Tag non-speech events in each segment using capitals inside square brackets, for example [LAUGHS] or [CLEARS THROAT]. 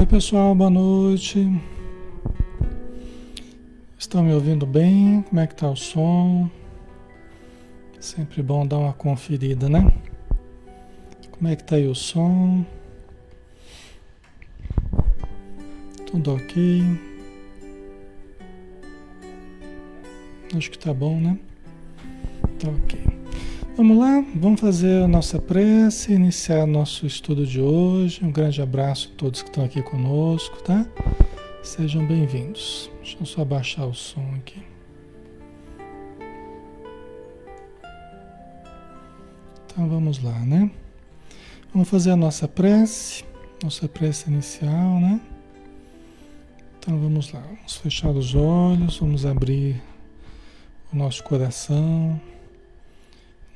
Oi pessoal, boa noite. Estão me ouvindo bem? Como é que tá o som? Sempre bom dar uma conferida, né? Como é que tá aí o som? Tudo ok? Acho que tá bom, né? Tá ok. Vamos lá, vamos fazer a nossa prece, iniciar nosso estudo de hoje. Um grande abraço a todos que estão aqui conosco, tá? Sejam bem-vindos. Deixa eu só baixar o som aqui. Então vamos lá, né? Vamos fazer a nossa prece, nossa prece inicial, né? Então vamos lá, vamos fechar os olhos, vamos abrir o nosso coração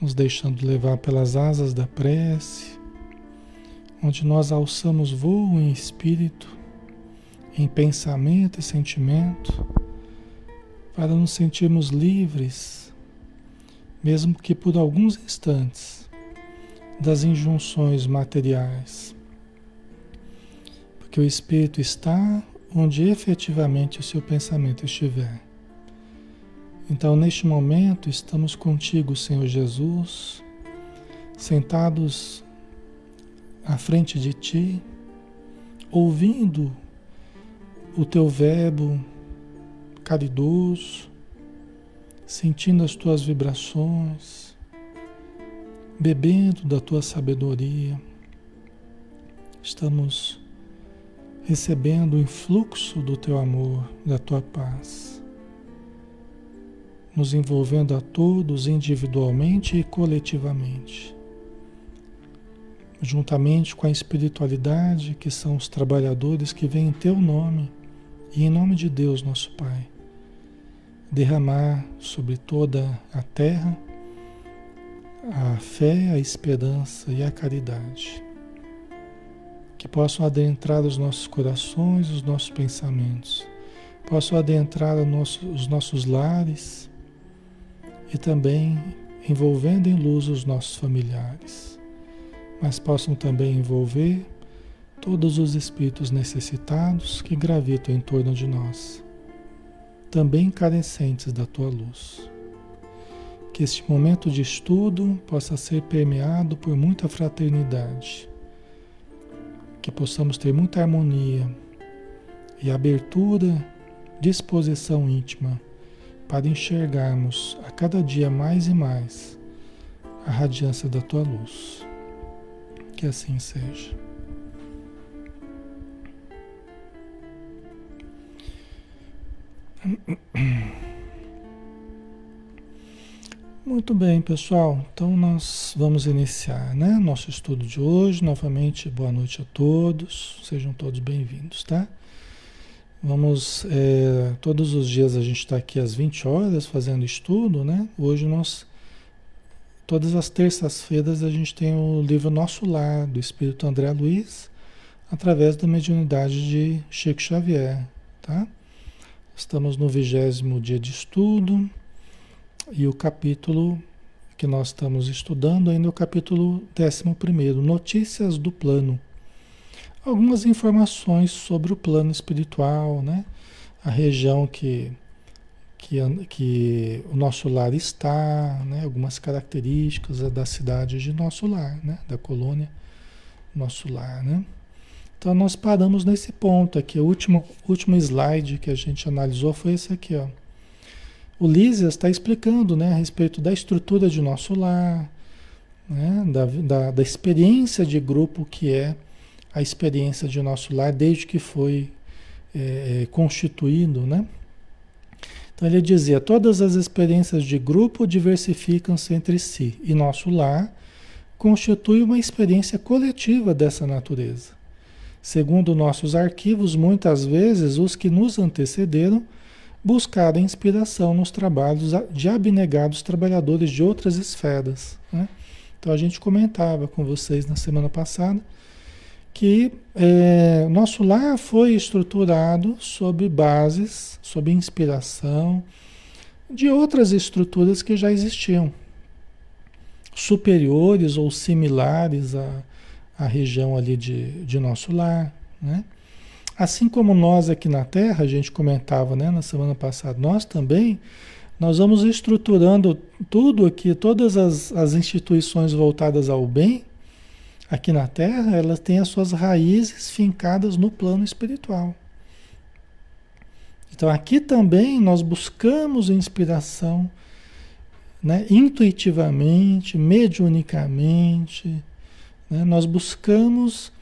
nos deixando levar pelas asas da prece, onde nós alçamos voo em espírito, em pensamento e sentimento, para nos sentirmos livres, mesmo que por alguns instantes, das injunções materiais. Porque o espírito está onde efetivamente o seu pensamento estiver. Então, neste momento, estamos contigo, Senhor Jesus, sentados à frente de Ti, ouvindo o Teu Verbo caridoso, sentindo as Tuas vibrações, bebendo da Tua sabedoria. Estamos recebendo o influxo do Teu amor, da Tua paz nos envolvendo a todos individualmente e coletivamente. Juntamente com a espiritualidade, que são os trabalhadores que vêm em teu nome e em nome de Deus, nosso Pai, derramar sobre toda a terra a fé, a esperança e a caridade. Que possam adentrar os nossos corações, os nossos pensamentos, possam adentrar os nossos lares e também envolvendo em luz os nossos familiares, mas possam também envolver todos os espíritos necessitados que gravitam em torno de nós, também carecentes da tua luz. Que este momento de estudo possa ser permeado por muita fraternidade, que possamos ter muita harmonia e abertura, disposição íntima para enxergarmos a cada dia mais e mais a radiância da tua luz. Que assim seja. [CLEARS THROAT] Muito bem, pessoal. Então nós vamos iniciar, né, nosso estudo de hoje. Novamente, boa noite a todos. Sejam todos bem-vindos, tá? Vamos, é, todos os dias a gente está aqui às 20 horas fazendo estudo, né? Hoje nós, todas as terças-feiras a gente tem o livro Nosso Lar, do Espírito André Luiz, através da mediunidade de Chico Xavier, tá? Estamos no vigésimo dia de estudo e o capítulo que nós estamos estudando ainda é o capítulo décimo primeiro, Notícias do Plano algumas informações sobre o plano espiritual, né? A região que, que, que o nosso lar está, né? algumas características da cidade de nosso lar, né? Da colônia nosso lar, né? Então nós paramos nesse ponto aqui. O último, último slide que a gente analisou foi esse aqui, ó. O Lísias está explicando né, a respeito da estrutura de nosso lar, né, da, da, da experiência de grupo que é a experiência de nosso lar desde que foi é, é, constituído, né? Então ele dizia: todas as experiências de grupo diversificam-se entre si e nosso lar constitui uma experiência coletiva dessa natureza. Segundo nossos arquivos, muitas vezes os que nos antecederam buscaram inspiração nos trabalhos de abnegados trabalhadores de outras esferas. Né? Então a gente comentava com vocês na semana passada que é, nosso lar foi estruturado sob bases, sob inspiração de outras estruturas que já existiam, superiores ou similares à, à região ali de, de nosso lar, né? assim como nós aqui na Terra, a gente comentava né, na semana passada, nós também, nós vamos estruturando tudo aqui, todas as, as instituições voltadas ao bem, aqui na Terra, elas têm as suas raízes fincadas no plano espiritual. Então aqui também nós buscamos inspiração, né, intuitivamente, mediunicamente, né, nós buscamos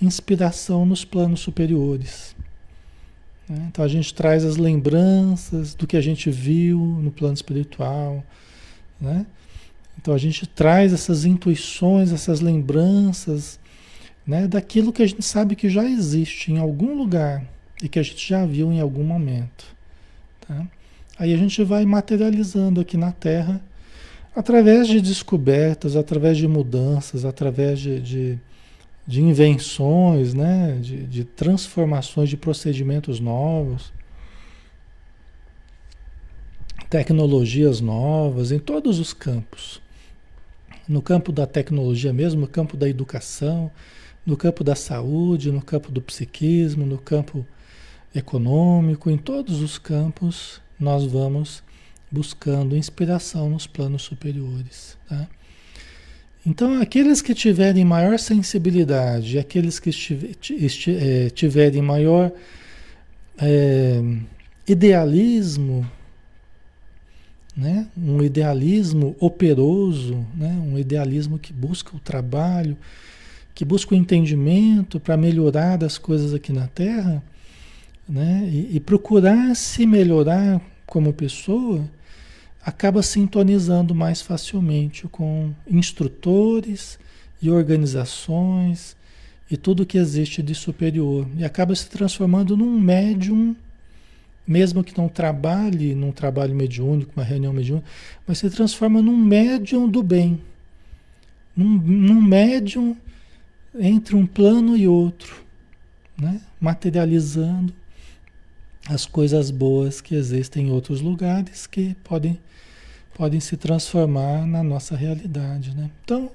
inspiração nos planos superiores. Né? Então a gente traz as lembranças do que a gente viu no plano espiritual. Né? Então a gente traz essas intuições, essas lembranças né, daquilo que a gente sabe que já existe em algum lugar e que a gente já viu em algum momento. Tá? Aí a gente vai materializando aqui na Terra através de descobertas, através de mudanças, através de, de, de invenções, né? de, de transformações de procedimentos novos, tecnologias novas em todos os campos. No campo da tecnologia mesmo, no campo da educação, no campo da saúde, no campo do psiquismo, no campo econômico, em todos os campos nós vamos buscando inspiração nos planos superiores. Tá? Então, aqueles que tiverem maior sensibilidade, aqueles que eh, tiverem maior é, idealismo, né? um idealismo operoso, né? um idealismo que busca o trabalho, que busca o entendimento para melhorar as coisas aqui na Terra, né? E, e, procurar se melhorar como pessoa, acaba sintonizando mais facilmente com instrutores e organizações e tudo que existe de superior. E acaba se transformando num médium, mesmo que não trabalhe num trabalho mediúnico, uma reunião mediúnica, mas se transforma num médium do bem. Num, num médium entre um plano e outro, né? materializando as coisas boas que existem em outros lugares que podem, podem se transformar na nossa realidade. Né? Então,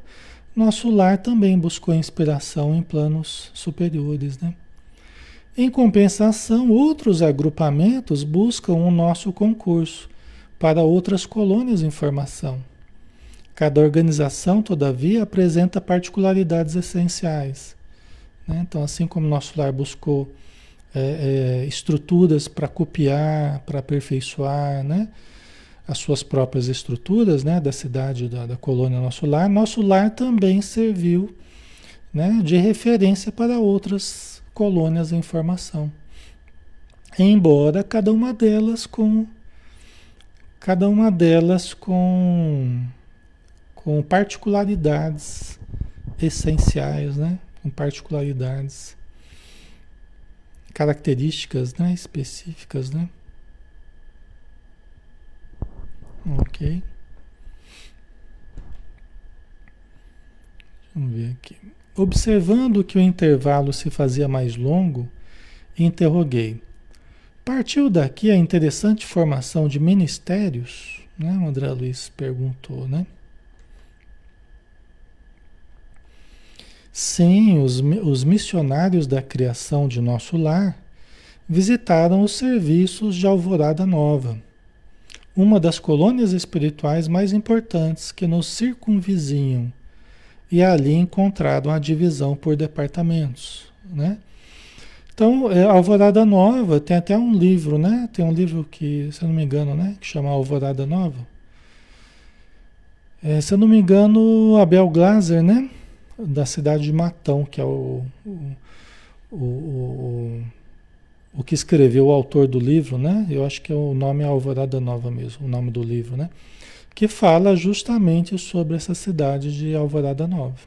nosso lar também buscou inspiração em planos superiores. Né? Em compensação, outros agrupamentos buscam o nosso concurso para outras colônias em formação. Cada organização, todavia, apresenta particularidades essenciais. Né? Então, assim como nosso lar buscou é, é, estruturas para copiar, para aperfeiçoar, né? As suas próprias estruturas, né? Da cidade, da, da colônia Nosso Lar. Nosso lar também serviu, né? De referência para outras colônias em formação. Embora cada uma delas com cada uma delas com com particularidades essenciais, né? Com particularidades características né, específicas, né? Ok. Vamos ver aqui. Observando que o intervalo se fazia mais longo, interroguei. Partiu daqui a interessante formação de ministérios? Né? O André Luiz perguntou, né? Sim, os, os missionários da criação de nosso lar visitaram os serviços de Alvorada Nova, uma das colônias espirituais mais importantes que nos circunvizinham, e ali encontraram a divisão por departamentos, né? Então, é, Alvorada Nova tem até um livro, né? Tem um livro que, se eu não me engano, né? Que chama Alvorada Nova. É, se eu não me engano, Abel Glaser, né? da cidade de Matão, que é o, o, o, o, o que escreveu o autor do livro, né? Eu acho que é o nome é Alvorada Nova mesmo, o nome do livro, né? Que fala justamente sobre essa cidade de Alvorada Nova.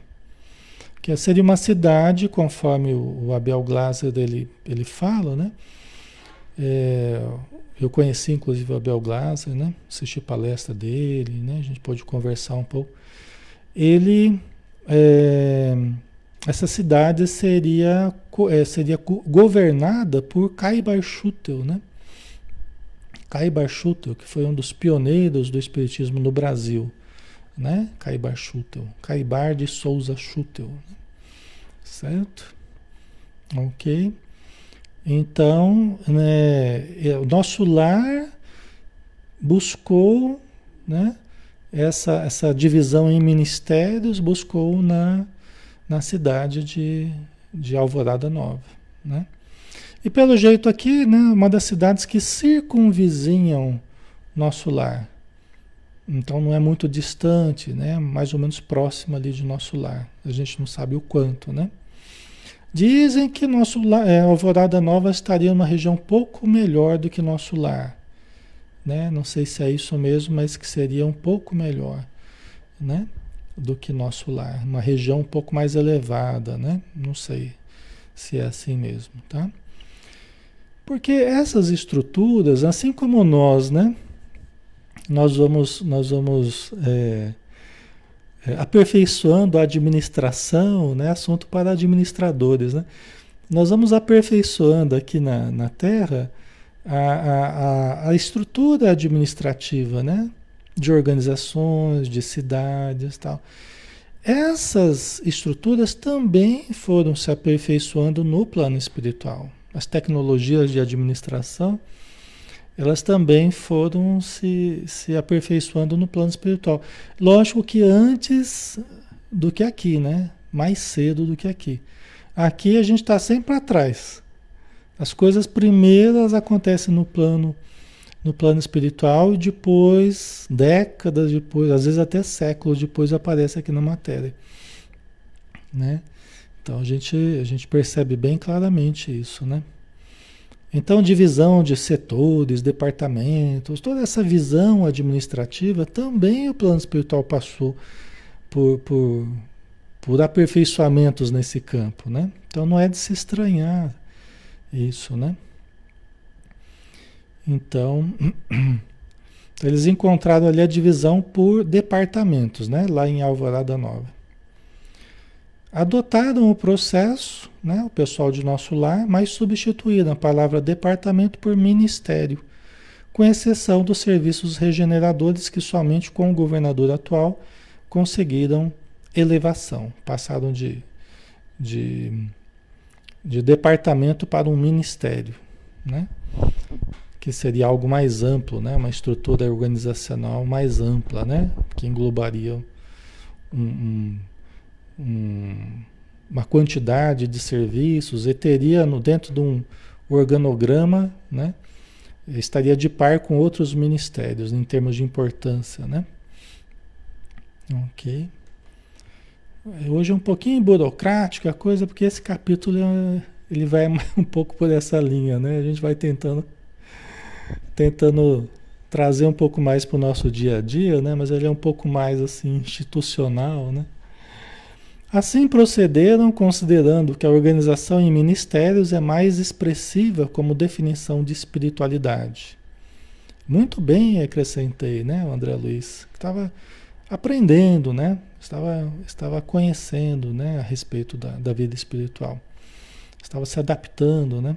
Que seria uma cidade, conforme o Abel Glaser ele, ele fala, né? É, eu conheci inclusive o Abel Glaser, né? Assisti palestra dele, né? A gente pode conversar um pouco. Ele é, essa cidade seria, é, seria governada por Caibar Schutel, né? Caibar Schutel, que foi um dos pioneiros do espiritismo no Brasil, né? Caibar Schutel, Caibar de Souza Schutel, certo? Ok. Então, né, é, o nosso lar buscou né, essa, essa divisão em ministérios, buscou na, na cidade de, de Alvorada Nova. Né? E pelo jeito aqui, né, uma das cidades que circunvizinham nosso lar. Então não é muito distante, né? mais ou menos próximo ali de nosso lar. A gente não sabe o quanto, né? Dizem que nosso lar, é, Alvorada Nova estaria numa região pouco melhor do que nosso lar. Né? Não sei se é isso mesmo, mas que seria um pouco melhor né? do que nosso lar. Uma região um pouco mais elevada, né? Não sei se é assim mesmo, tá? Porque essas estruturas, assim como nós, né? Nós vamos, nós vamos é, é, aperfeiçoando a administração, né? Assunto para administradores, né? Nós vamos aperfeiçoando aqui na, na Terra a, a, a estrutura administrativa, né? De organizações, de cidades tal. Essas estruturas também foram se aperfeiçoando no plano espiritual. As tecnologias de administração, elas também foram se, se aperfeiçoando no plano espiritual. Lógico que antes do que aqui, né? Mais cedo do que aqui. Aqui a gente está sempre atrás. As coisas primeiras acontecem no plano no plano espiritual e depois, décadas depois, às vezes até séculos depois aparece aqui na matéria, né? Então a gente a gente percebe bem claramente isso, né? Então divisão de setores, departamentos, toda essa visão administrativa também o plano espiritual passou por, por, por aperfeiçoamentos nesse campo, né? Então não é de se estranhar isso, né? Então, [CLEARS THROAT] eles encontraram ali a divisão por departamentos, né? Lá em Alvorada Nova. Adotaram o processo, né? O pessoal de nosso lar, mas substituíram a palavra departamento por ministério, com exceção dos serviços regeneradores que somente com o governador atual conseguiram elevação, passaram de, de, de departamento para um ministério, né? que seria algo mais amplo, né? uma estrutura organizacional mais ampla, né? que englobaria um, um, um, uma quantidade de serviços e teria no, dentro de um organograma, né? estaria de par com outros ministérios em termos de importância. Né? Ok. Hoje é um pouquinho burocrático a coisa, porque esse capítulo ele vai [LAUGHS] um pouco por essa linha, né? A gente vai tentando tentando trazer um pouco mais para o nosso dia a dia, né? mas ele é um pouco mais assim institucional. Né? Assim procederam, considerando que a organização em ministérios é mais expressiva como definição de espiritualidade. Muito bem, acrescentei, né, André Luiz, que estava aprendendo, né? Estava, estava conhecendo, né, a respeito da, da vida espiritual. Estava se adaptando, né?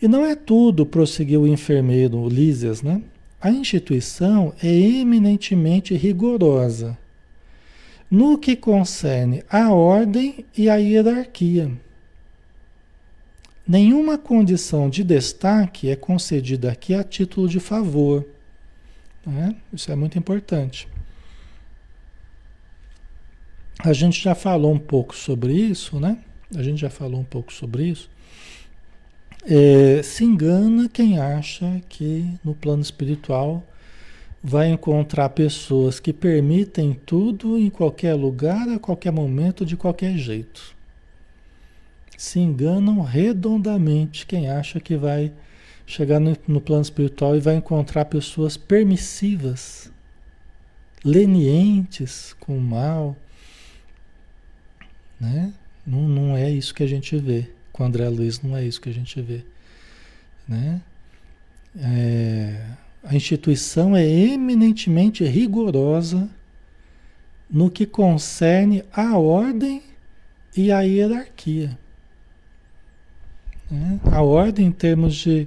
E não é tudo, prosseguiu o enfermeiro Lísias, né? A instituição é eminentemente rigorosa no que concerne a ordem e a hierarquia. Nenhuma condição de destaque é concedida aqui a título de favor. Né? Isso é muito importante. A gente já falou um pouco sobre isso, né? A gente já falou um pouco sobre isso. É, se engana quem acha que no plano espiritual vai encontrar pessoas que permitem tudo em qualquer lugar, a qualquer momento, de qualquer jeito. Se enganam redondamente quem acha que vai chegar no, no plano espiritual e vai encontrar pessoas permissivas, lenientes com o mal. Né? Não, não é isso que a gente vê com André Luiz não é isso que a gente vê. Né? É, a instituição é eminentemente rigorosa no que concerne a ordem e a hierarquia. Né? A ordem em termos de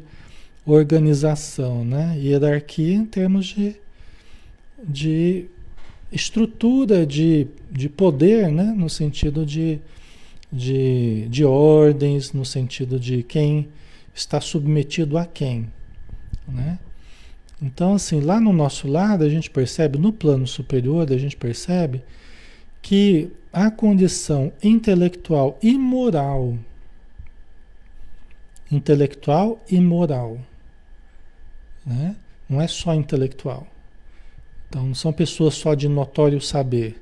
organização, né? hierarquia em termos de, de estrutura de, de poder, né? no sentido de de, de ordens, no sentido de quem está submetido a quem. Né? Então, assim, lá no nosso lado, a gente percebe, no plano superior, a gente percebe que a condição intelectual e moral, intelectual e moral, né? não é só intelectual. Então, não são pessoas só de notório saber,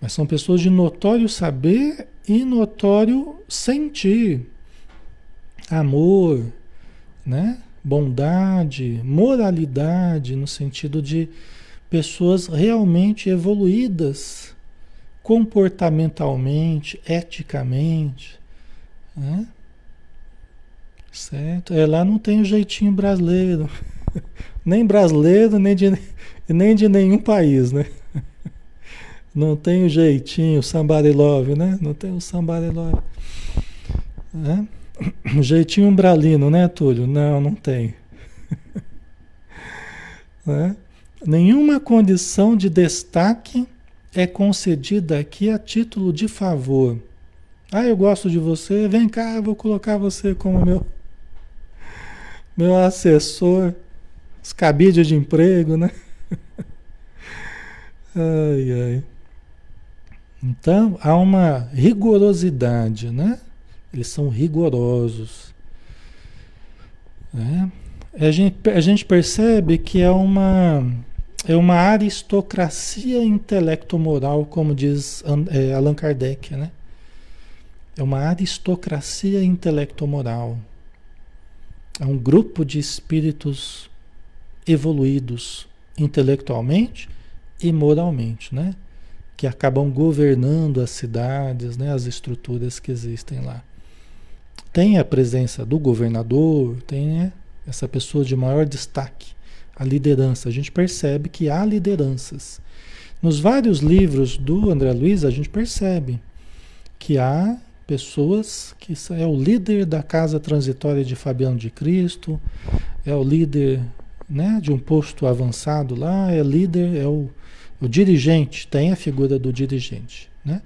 mas são pessoas de notório saber e notório sentir. Amor, né? Bondade, moralidade, no sentido de pessoas realmente evoluídas comportamentalmente, eticamente. Né? Certo? É, lá não tem o jeitinho brasileiro. [LAUGHS] nem brasileiro, nem de, nem de nenhum país, né? [LAUGHS] Não tem o jeitinho, somebody love, né? Não tem o somebody love. Né? Jeitinho umbralino, né, Túlio? Não, não tem. [LAUGHS] né? Nenhuma condição de destaque é concedida aqui a título de favor. Ah, eu gosto de você, vem cá, vou colocar você como meu meu assessor, os cabides de emprego, né? [LAUGHS] ai, ai. Então, há uma rigorosidade, né? Eles são rigorosos. Né? A, gente, a gente percebe que é uma, é uma aristocracia intelecto-moral, como diz é, Allan Kardec, né? É uma aristocracia intelecto-moral. É um grupo de espíritos evoluídos intelectualmente e moralmente, né? que acabam governando as cidades, né, as estruturas que existem lá. Tem a presença do governador, tem né, essa pessoa de maior destaque, a liderança. A gente percebe que há lideranças. Nos vários livros do André Luiz, a gente percebe que há pessoas que é o líder da casa transitória de Fabiano de Cristo, é o líder né, de um posto avançado lá, é líder, é o o dirigente tem a figura do dirigente, né?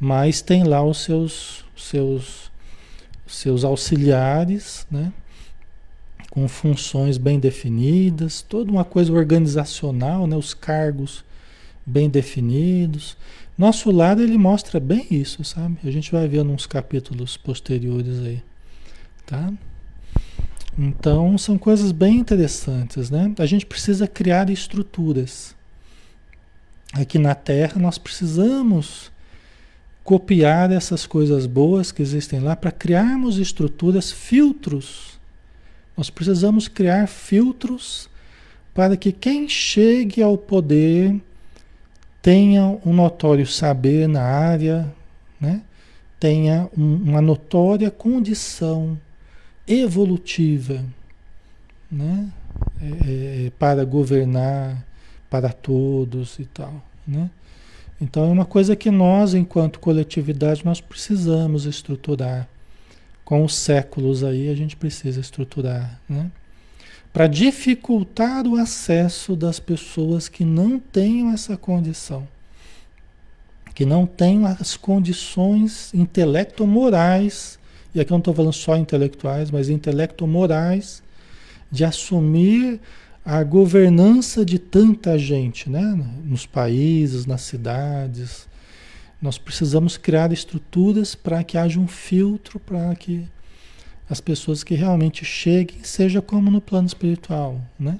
Mas tem lá os seus seus seus auxiliares, né? Com funções bem definidas, toda uma coisa organizacional, né? Os cargos bem definidos. Nosso lado ele mostra bem isso, sabe? A gente vai ver nos capítulos posteriores aí, tá? Então são coisas bem interessantes, né? A gente precisa criar estruturas aqui na Terra, nós precisamos copiar essas coisas boas que existem lá para criarmos estruturas, filtros. Nós precisamos criar filtros para que quem chegue ao poder tenha um notório saber na área, né? tenha um, uma notória condição evolutiva né? É, é, para governar para todos e tal, né? Então é uma coisa que nós, enquanto coletividade, nós precisamos estruturar. Com os séculos aí a gente precisa estruturar, né? Para dificultar o acesso das pessoas que não tenham essa condição, que não tenham as condições intelecto-morais, e aqui eu não estou falando só intelectuais, mas intelecto-morais, de assumir a governança de tanta gente, né? nos países, nas cidades. Nós precisamos criar estruturas para que haja um filtro para que as pessoas que realmente cheguem seja como no plano espiritual, né?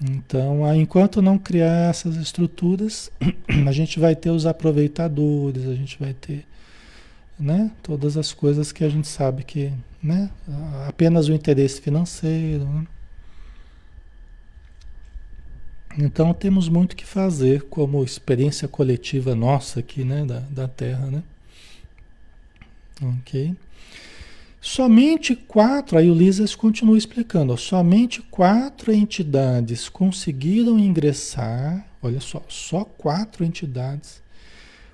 Então, enquanto não criar essas estruturas, [CLEARS THROAT] a gente vai ter os aproveitadores, a gente vai ter, né, todas as coisas que a gente sabe que, né, apenas o interesse financeiro, né? Então temos muito que fazer como experiência coletiva nossa aqui, né, da, da Terra, né? Ok. Somente quatro, aí o Lisas continua explicando, ó, somente quatro entidades conseguiram ingressar, olha só, só quatro entidades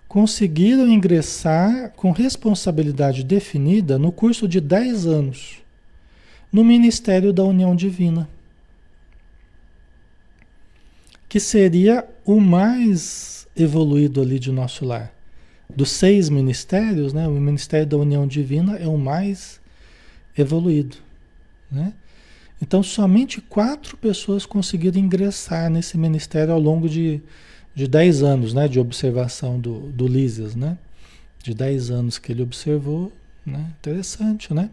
conseguiram ingressar com responsabilidade definida no curso de 10 anos no Ministério da União Divina que seria o mais evoluído ali de nosso lar. dos seis ministérios, né, o Ministério da União Divina é o mais evoluído. Né? Então, somente quatro pessoas conseguiram ingressar nesse ministério ao longo de, de dez anos né, de observação do, do. Né? De dez anos que ele observou. Né? Interessante, né?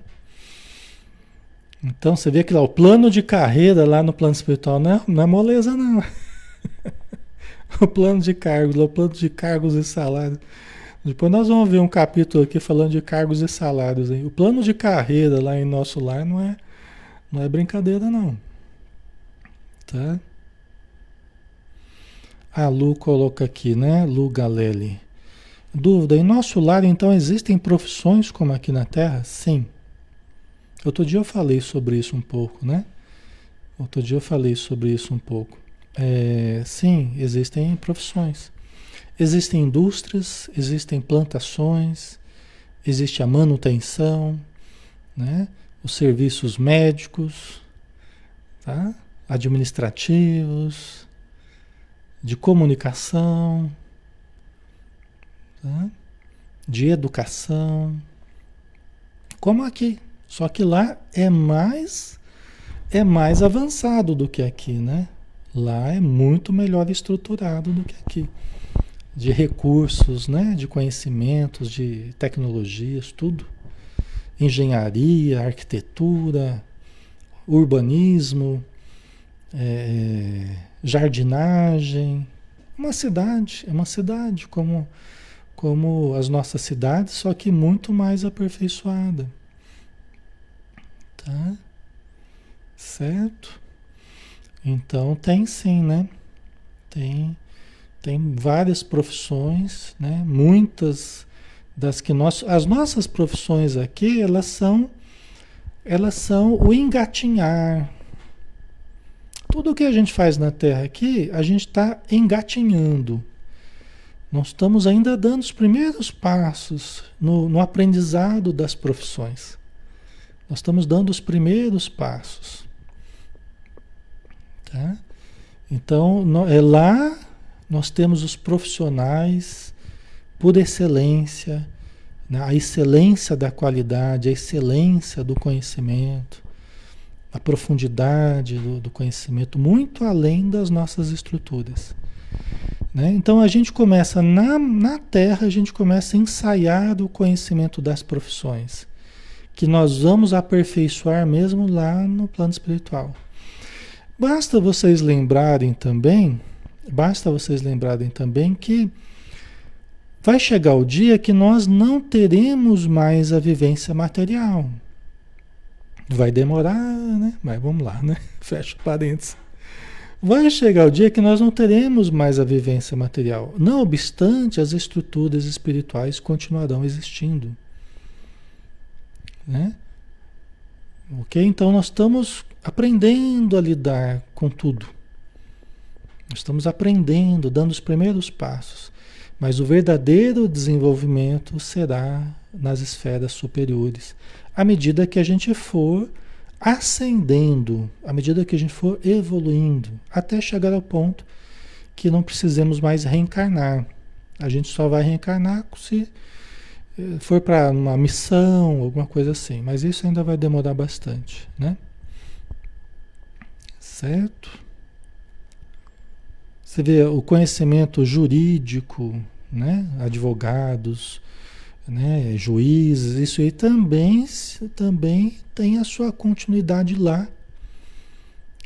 Então, você vê que lá, o plano de carreira lá no plano espiritual não é, não é moleza, não. [LAUGHS] o plano de cargos, o plano de cargos e salários. Depois nós vamos ver um capítulo aqui falando de cargos e salários. Hein? O plano de carreira lá em nosso lar não é, não é brincadeira, não. Tá? A Lu coloca aqui, né? Lu Galeli. Dúvida: em nosso lar, então, existem profissões como aqui na Terra? Sim. Outro dia eu falei sobre isso um pouco, né? Outro dia eu falei sobre isso um pouco. É, sim, existem profissões. Existem indústrias, existem plantações, existe a manutenção, né? os serviços médicos, tá? administrativos, de comunicação, tá? de educação, como aqui. Só que lá é mais é mais avançado do que aqui, né? Lá é muito melhor estruturado do que aqui. De recursos, né? De conhecimentos, de tecnologias, tudo. Engenharia, arquitetura, urbanismo, é, jardinagem. Uma cidade, é uma cidade como, como as nossas cidades, só que muito mais aperfeiçoada. Tá? Certo? Então tem sim, né? Tem, tem várias profissões, né? Muitas das que nós, as nossas profissões aqui, elas são, elas são o engatinhar. Tudo que a gente faz na Terra aqui, a gente está engatinhando. Nós estamos ainda dando os primeiros passos no, no aprendizado das profissões. Nós estamos dando os primeiros passos. Tá? Então, é lá nós temos os profissionais por excelência, né? a excelência da qualidade, a excelência do conhecimento, a profundidade do, do conhecimento, muito além das nossas estruturas. Né? Então a gente começa na, na Terra, a gente começa a ensaiar o conhecimento das profissões que nós vamos aperfeiçoar mesmo lá no plano espiritual. Basta vocês lembrarem também, basta vocês lembrarem também que vai chegar o dia que nós não teremos mais a vivência material. Vai demorar, né? Mas vamos lá, né? [LAUGHS] Fecha parênteses. Vai chegar o dia que nós não teremos mais a vivência material. Não obstante, as estruturas espirituais continuarão existindo. Né? Ok? Então nós estamos aprendendo a lidar com tudo. Estamos aprendendo, dando os primeiros passos. Mas o verdadeiro desenvolvimento será nas esferas superiores, à medida que a gente for ascendendo, à medida que a gente for evoluindo, até chegar ao ponto que não precisemos mais reencarnar. A gente só vai reencarnar se for para uma missão, alguma coisa assim, mas isso ainda vai demorar bastante, né? Certo? Você vê o conhecimento jurídico, né? Advogados, né? Juízes, isso aí também, também tem a sua continuidade lá,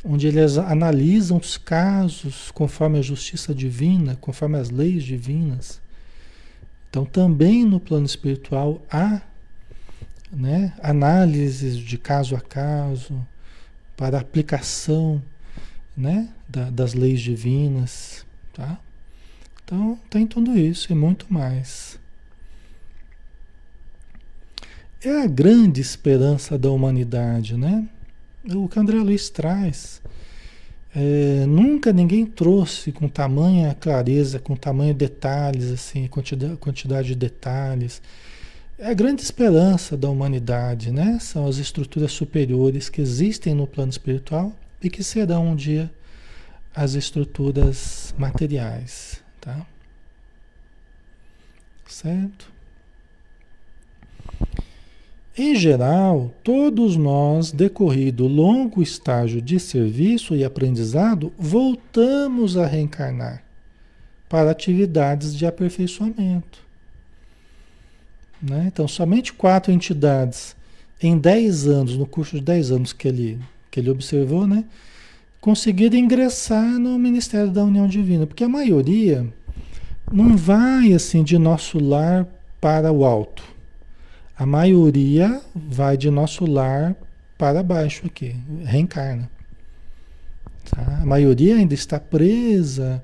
onde eles analisam os casos conforme a justiça divina, conforme as leis divinas. Então, também no plano espiritual há né, análises de caso a caso para aplicação né, da, das leis divinas. Tá? Então, tem tudo isso e muito mais. É a grande esperança da humanidade, né? O que André Luiz traz é, nunca ninguém trouxe com tamanha clareza, com tamanho detalhes, assim, quantidade, quantidade de detalhes. É a grande esperança da humanidade, né? São as estruturas superiores que existem no plano espiritual e que serão um dia as estruturas materiais, tá? Certo? Em geral, todos nós, decorrido longo estágio de serviço e aprendizado, voltamos a reencarnar para atividades de aperfeiçoamento. Né? Então, somente quatro entidades em 10 anos, no curso de 10 anos que ele, que ele observou, né? conseguiram ingressar no Ministério da União Divina, porque a maioria não vai assim de nosso lar para o alto a maioria vai de nosso lar para baixo aqui, reencarna. Tá? A maioria ainda está presa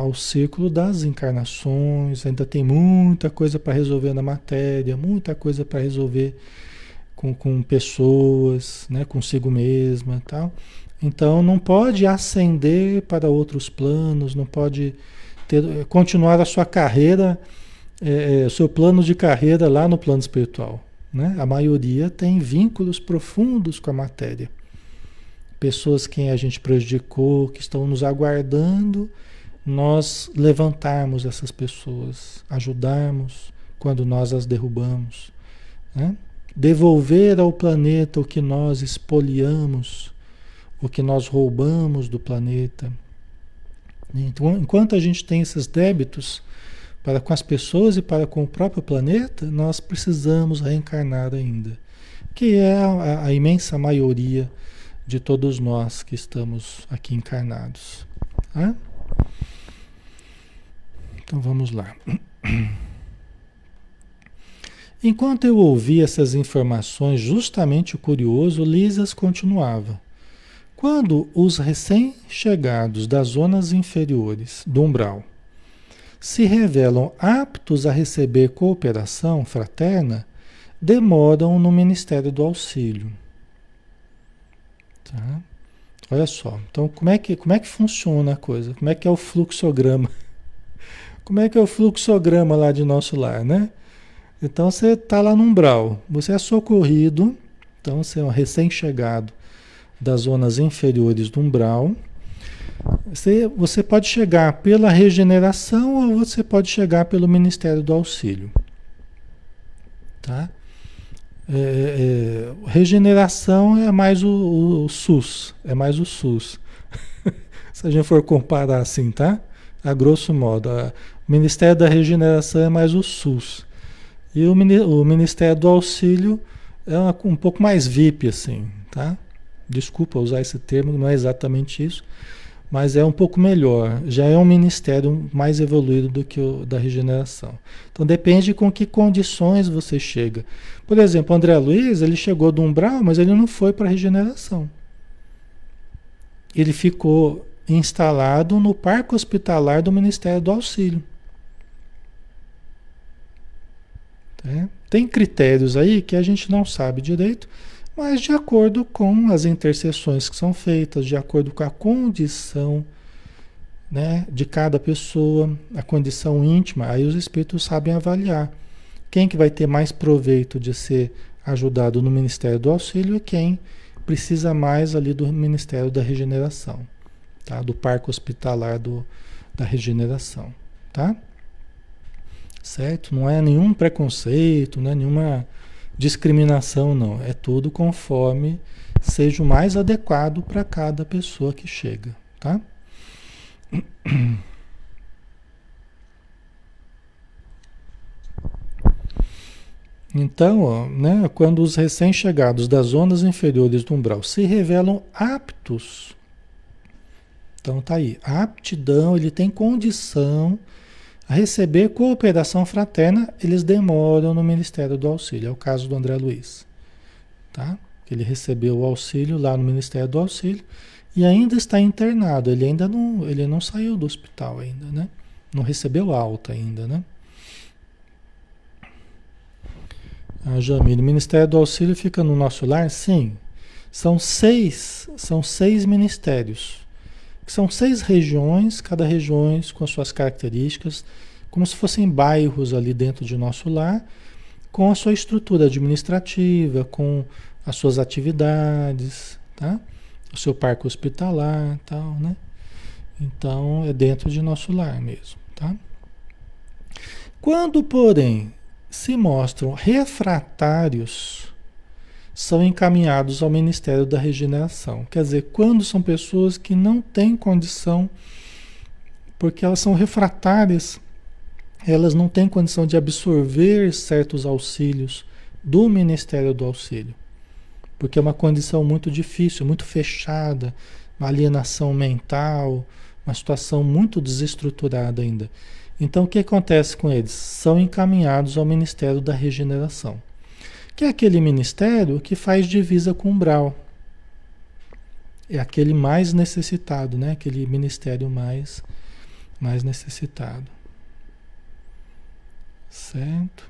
ao círculo das encarnações, ainda tem muita coisa para resolver na matéria, muita coisa para resolver com, com pessoas, né, consigo mesma tal. Então não pode ascender para outros planos, não pode ter, continuar a sua carreira é, seu plano de carreira lá no plano espiritual. Né? A maioria tem vínculos profundos com a matéria. Pessoas que a gente prejudicou, que estão nos aguardando, nós levantarmos essas pessoas, ajudarmos quando nós as derrubamos. Né? Devolver ao planeta o que nós espoliamos, o que nós roubamos do planeta. Então, enquanto a gente tem esses débitos, para com as pessoas e para com o próprio planeta, nós precisamos reencarnar ainda, que é a, a imensa maioria de todos nós que estamos aqui encarnados. Tá? Então vamos lá. [CLEARS THROAT] Enquanto eu ouvia essas informações, justamente curioso, Lisas continuava. Quando os recém-chegados das zonas inferiores do umbral se revelam aptos a receber cooperação fraterna, demoram no Ministério do Auxílio. Tá? Olha só, então como é, que, como é que funciona a coisa? Como é que é o fluxograma? [LAUGHS] Como é que é o fluxograma lá de nosso lar, né? Então você está lá no umbral, você é socorrido, então você é um recém-chegado das zonas inferiores do umbral, você, você pode chegar pela regeneração ou você pode chegar pelo Ministério do Auxílio. Tá? É, é, regeneração é mais o, o, SUS, é mais o SUS. [LAUGHS] Se a gente for comparar assim, tá? A grosso modo, a, o Ministério da Regeneração é mais o SUS. E o, o Ministério do Auxílio é uma, um pouco mais VIP, assim, tá? Desculpa usar esse termo, não é exatamente isso mas é um pouco melhor. Já é um ministério mais evoluído do que o da regeneração. Então depende com que condições você chega. Por exemplo, André Luiz, ele chegou do umbral, mas ele não foi para a regeneração. Ele ficou instalado no parque hospitalar do Ministério do Auxílio. É. Tem critérios aí que a gente não sabe direito, mas de acordo com as intercessões que são feitas, de acordo com a condição né, de cada pessoa, a condição íntima, aí os espíritos sabem avaliar. Quem que vai ter mais proveito de ser ajudado no Ministério do Auxílio e quem precisa mais ali do Ministério da Regeneração, tá? do Parque Hospitalar do, da Regeneração, tá? Certo? Não é nenhum preconceito, não é nenhuma discriminação não, é tudo conforme seja o mais adequado para cada pessoa que chega, tá? Então, ó, né, quando os recém-chegados das zonas inferiores do umbral se revelam aptos, então tá aí, aptidão, ele tem condição a receber cooperação fraterna, eles demoram no Ministério do Auxílio. É o caso do André Luiz. Tá? Ele recebeu o auxílio lá no Ministério do Auxílio e ainda está internado. Ele ainda não, ele não saiu do hospital ainda, né? Não recebeu alta ainda, né? A ah, o Ministério do Auxílio fica no nosso lar? Sim. São seis, são seis ministérios são seis regiões, cada região com as suas características, como se fossem bairros ali dentro de nosso lar, com a sua estrutura administrativa, com as suas atividades, tá? O seu parque hospitalar, tal, né? Então é dentro de nosso lar mesmo, tá? Quando, porém, se mostram refratários, são encaminhados ao Ministério da Regeneração. Quer dizer, quando são pessoas que não têm condição, porque elas são refratárias, elas não têm condição de absorver certos auxílios do Ministério do Auxílio, porque é uma condição muito difícil, muito fechada, uma alienação mental, uma situação muito desestruturada ainda. Então, o que acontece com eles? São encaminhados ao Ministério da Regeneração, que é aquele ministério que faz divisa com umbral. É aquele mais necessitado, né? Aquele ministério mais, mais necessitado. Certo?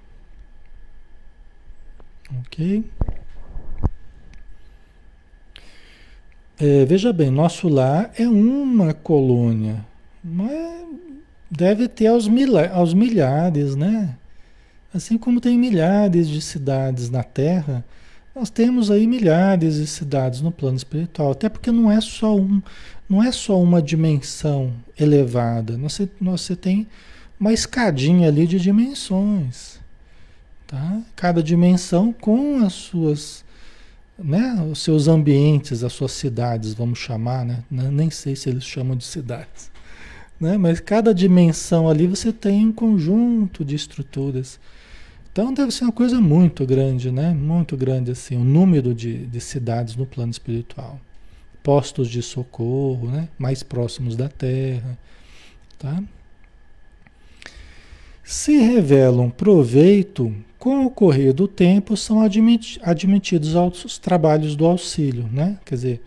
Ok? É, veja bem, nosso lar é uma colônia, mas deve ter aos, aos milhares, né? Assim como tem milhares de cidades na Terra, nós temos aí milhares de cidades no plano espiritual, até porque não é só um, não é só uma dimensão elevada, você, você tem uma escadinha ali de dimensões, tá? Cada dimensão com as suas, né, os seus ambientes, as suas cidades, vamos chamar, né? Nem sei se eles chamam de cidades né? Mas cada dimensão ali você tem um conjunto de estruturas. Então deve ser uma coisa muito grande, né? Muito grande assim, o número de, de cidades no plano espiritual. Postos de socorro, né? Mais próximos da Terra, tá? Se revelam proveito, com o correr do tempo são admitidos aos trabalhos do auxílio, né? Quer dizer,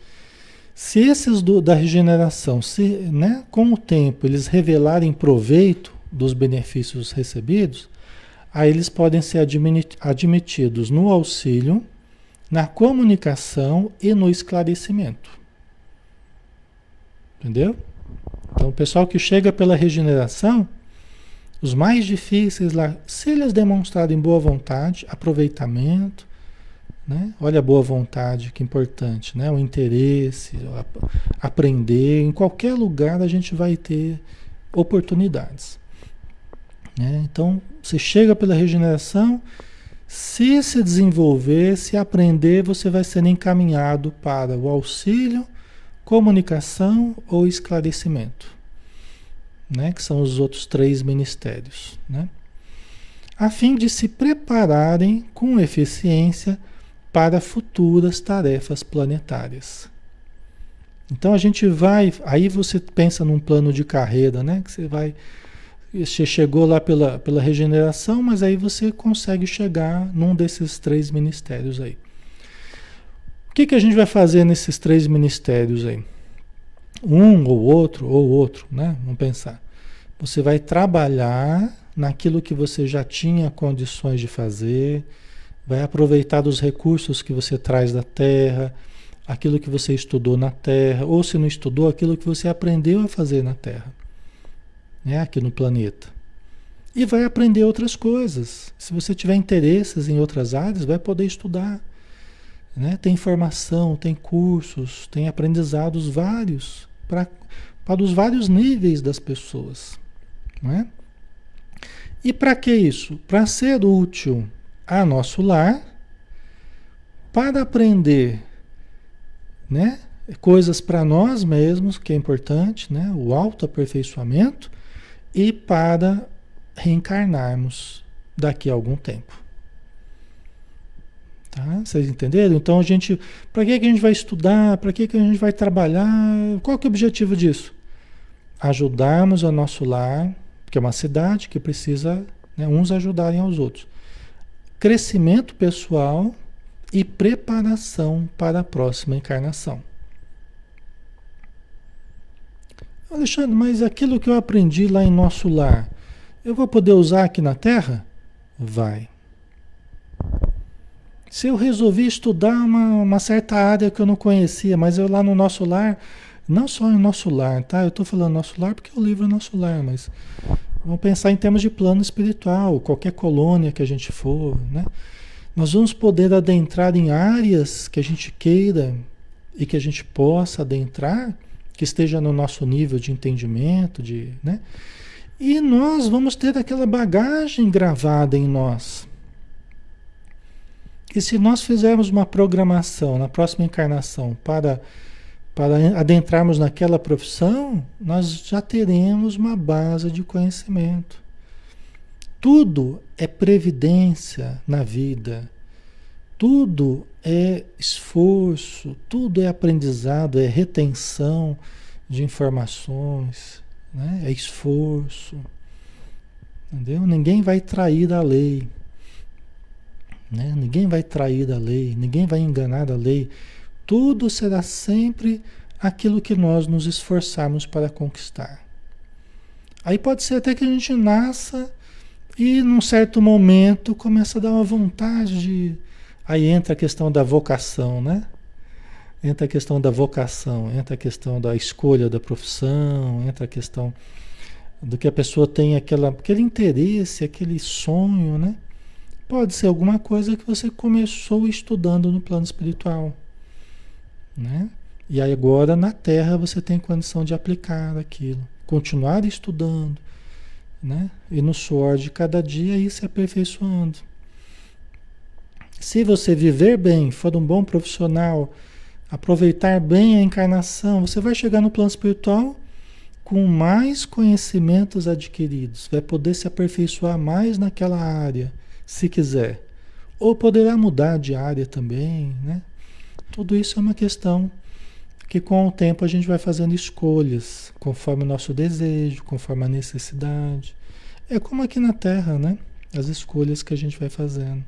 se esses do, da regeneração, se, né, com o tempo, eles revelarem proveito dos benefícios recebidos, aí eles podem ser admit, admitidos no auxílio, na comunicação e no esclarecimento. Entendeu? Então, o pessoal que chega pela regeneração, os mais difíceis lá, se eles demonstrarem boa vontade, aproveitamento, né? Olha a boa vontade, que importante, né? o interesse, aprender. Em qualquer lugar a gente vai ter oportunidades. Né? Então, você chega pela regeneração, se se desenvolver, se aprender, você vai ser encaminhado para o auxílio, comunicação ou esclarecimento, né? que são os outros três ministérios. Né? A fim de se prepararem com eficiência para futuras tarefas planetárias. Então a gente vai, aí você pensa num plano de carreira, né? Que você vai, você chegou lá pela, pela regeneração, mas aí você consegue chegar num desses três ministérios aí. O que, que a gente vai fazer nesses três ministérios aí? Um ou outro, ou outro, né? Vamos pensar. Você vai trabalhar naquilo que você já tinha condições de fazer, vai aproveitar dos recursos que você traz da terra, aquilo que você estudou na terra, ou se não estudou, aquilo que você aprendeu a fazer na terra, né, aqui no planeta. E vai aprender outras coisas. Se você tiver interesses em outras áreas, vai poder estudar. Né? Tem formação, tem cursos, tem aprendizados vários para, para os vários níveis das pessoas. Não é? E para que isso? Para ser útil a nosso lar para aprender, né? Coisas para nós mesmos, que é importante, né? O autoaperfeiçoamento e para reencarnarmos daqui a algum tempo. Tá? Vocês entenderam? Então a gente, para que, que a gente vai estudar? Para que, que a gente vai trabalhar? Qual que é o objetivo disso? Ajudarmos o nosso lar, que é uma cidade que precisa né, uns ajudarem aos outros crescimento pessoal e preparação para a próxima encarnação. Alexandre, mas aquilo que eu aprendi lá em nosso lar, eu vou poder usar aqui na Terra? Vai. Se eu resolvi estudar uma, uma certa área que eu não conhecia, mas eu lá no nosso lar, não só em nosso lar, tá? Eu estou falando nosso lar porque o livro é nosso lar, mas Vamos pensar em termos de plano espiritual, qualquer colônia que a gente for, né? Nós vamos poder adentrar em áreas que a gente queira e que a gente possa adentrar, que esteja no nosso nível de entendimento, de, né? E nós vamos ter aquela bagagem gravada em nós. E se nós fizermos uma programação na próxima encarnação para, para adentrarmos naquela profissão, nós já teremos uma base de conhecimento. Tudo é previdência na vida. Tudo é esforço, tudo é aprendizado, é retenção de informações, né? é esforço. Entendeu? Ninguém vai trair a lei. Né? Ninguém vai trair da lei, ninguém vai enganar a lei. Tudo será sempre aquilo que nós nos esforçarmos para conquistar. Aí pode ser até que a gente nasça e num certo momento começa a dar uma vontade de. Aí entra a questão da vocação, né? Entra a questão da vocação, entra a questão da escolha da profissão, entra a questão do que a pessoa tem aquela, aquele interesse, aquele sonho, né? Pode ser alguma coisa que você começou estudando no plano espiritual, né? E aí agora na Terra você tem condição de aplicar aquilo, continuar estudando, né? E no suor de cada dia ir se aperfeiçoando. Se você viver bem, for um bom profissional, aproveitar bem a encarnação, você vai chegar no plano espiritual com mais conhecimentos adquiridos, vai poder se aperfeiçoar mais naquela área se quiser. Ou poderá mudar de área também, né? Tudo isso é uma questão que com o tempo a gente vai fazendo escolhas, conforme o nosso desejo, conforme a necessidade. É como aqui na Terra, né? As escolhas que a gente vai fazendo.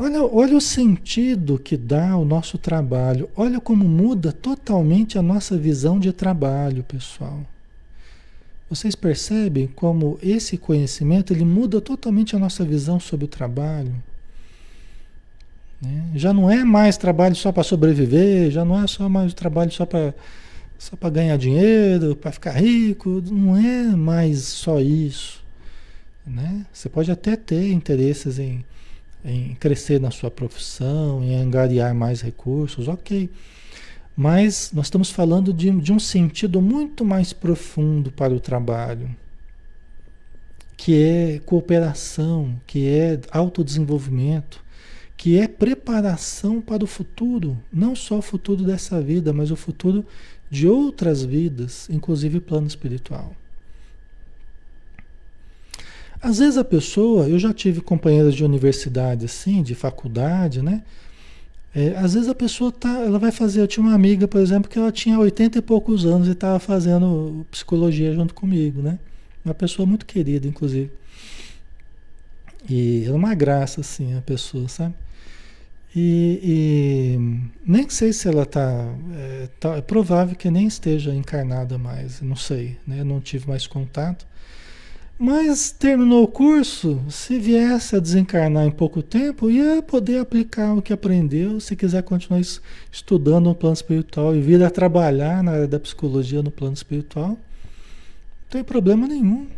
Olha, olha o sentido que dá o nosso trabalho. Olha como muda totalmente a nossa visão de trabalho, pessoal. Vocês percebem como esse conhecimento ele muda totalmente a nossa visão sobre o trabalho? Né? Já não é mais trabalho só para sobreviver, já não é só mais trabalho só para só para ganhar dinheiro, para ficar rico, não é mais só isso. Né? Você pode até ter interesses em, em crescer na sua profissão, em angariar mais recursos, ok. Mas nós estamos falando de, de um sentido muito mais profundo para o trabalho, que é cooperação, que é autodesenvolvimento, que é preparação para o futuro, não só o futuro dessa vida, mas o futuro de outras vidas, inclusive plano espiritual. Às vezes a pessoa, eu já tive companheiras de universidade assim, de faculdade, né? É, às vezes a pessoa tá, ela vai fazer. Eu tinha uma amiga, por exemplo, que ela tinha 80 e poucos anos e estava fazendo psicologia junto comigo, né? Uma pessoa muito querida, inclusive. E era uma graça, assim, a pessoa, sabe? E, e nem sei se ela está. É, tá, é provável que nem esteja encarnada mais, não sei, né? Não tive mais contato. Mas terminou o curso, se viesse a desencarnar em pouco tempo, ia poder aplicar o que aprendeu, se quiser continuar estudando no plano espiritual e vir a trabalhar na área da psicologia no plano espiritual, não tem problema nenhum.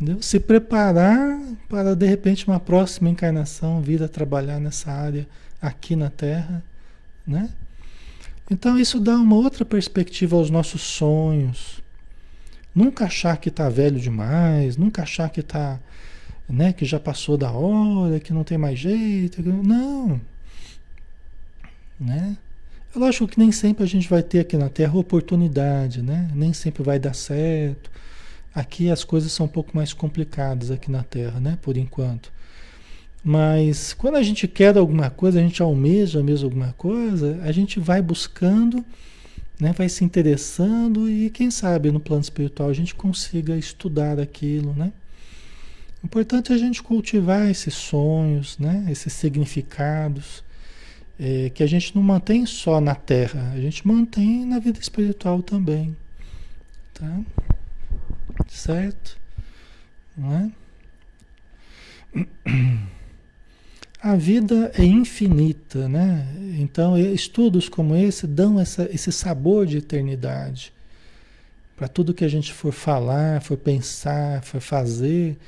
Entendeu? Se preparar para de repente uma próxima encarnação vir a trabalhar nessa área aqui na Terra, né? Então isso dá uma outra perspectiva aos nossos sonhos, Nunca achar que está velho demais, nunca achar que está, né, que já passou da hora, que não tem mais jeito. Não. Né? É lógico que nem sempre a gente vai ter aqui na Terra oportunidade, né? Nem sempre vai dar certo. Aqui as coisas são um pouco mais complicadas aqui na Terra, né? Por enquanto. Mas quando a gente quer alguma coisa, a gente almeja mesmo alguma coisa, a gente vai buscando né? vai se interessando e quem sabe no plano espiritual a gente consiga estudar aquilo, né? O importante é a gente cultivar esses sonhos, né? esses significados, é, que a gente não mantém só na Terra, a gente mantém na vida espiritual também. Tá? Certo? Não é? [CLEARS THROAT] A vida é infinita, né? Então, estudos como esse dão essa, esse sabor de eternidade. Para tudo que a gente for falar, for pensar, for fazer,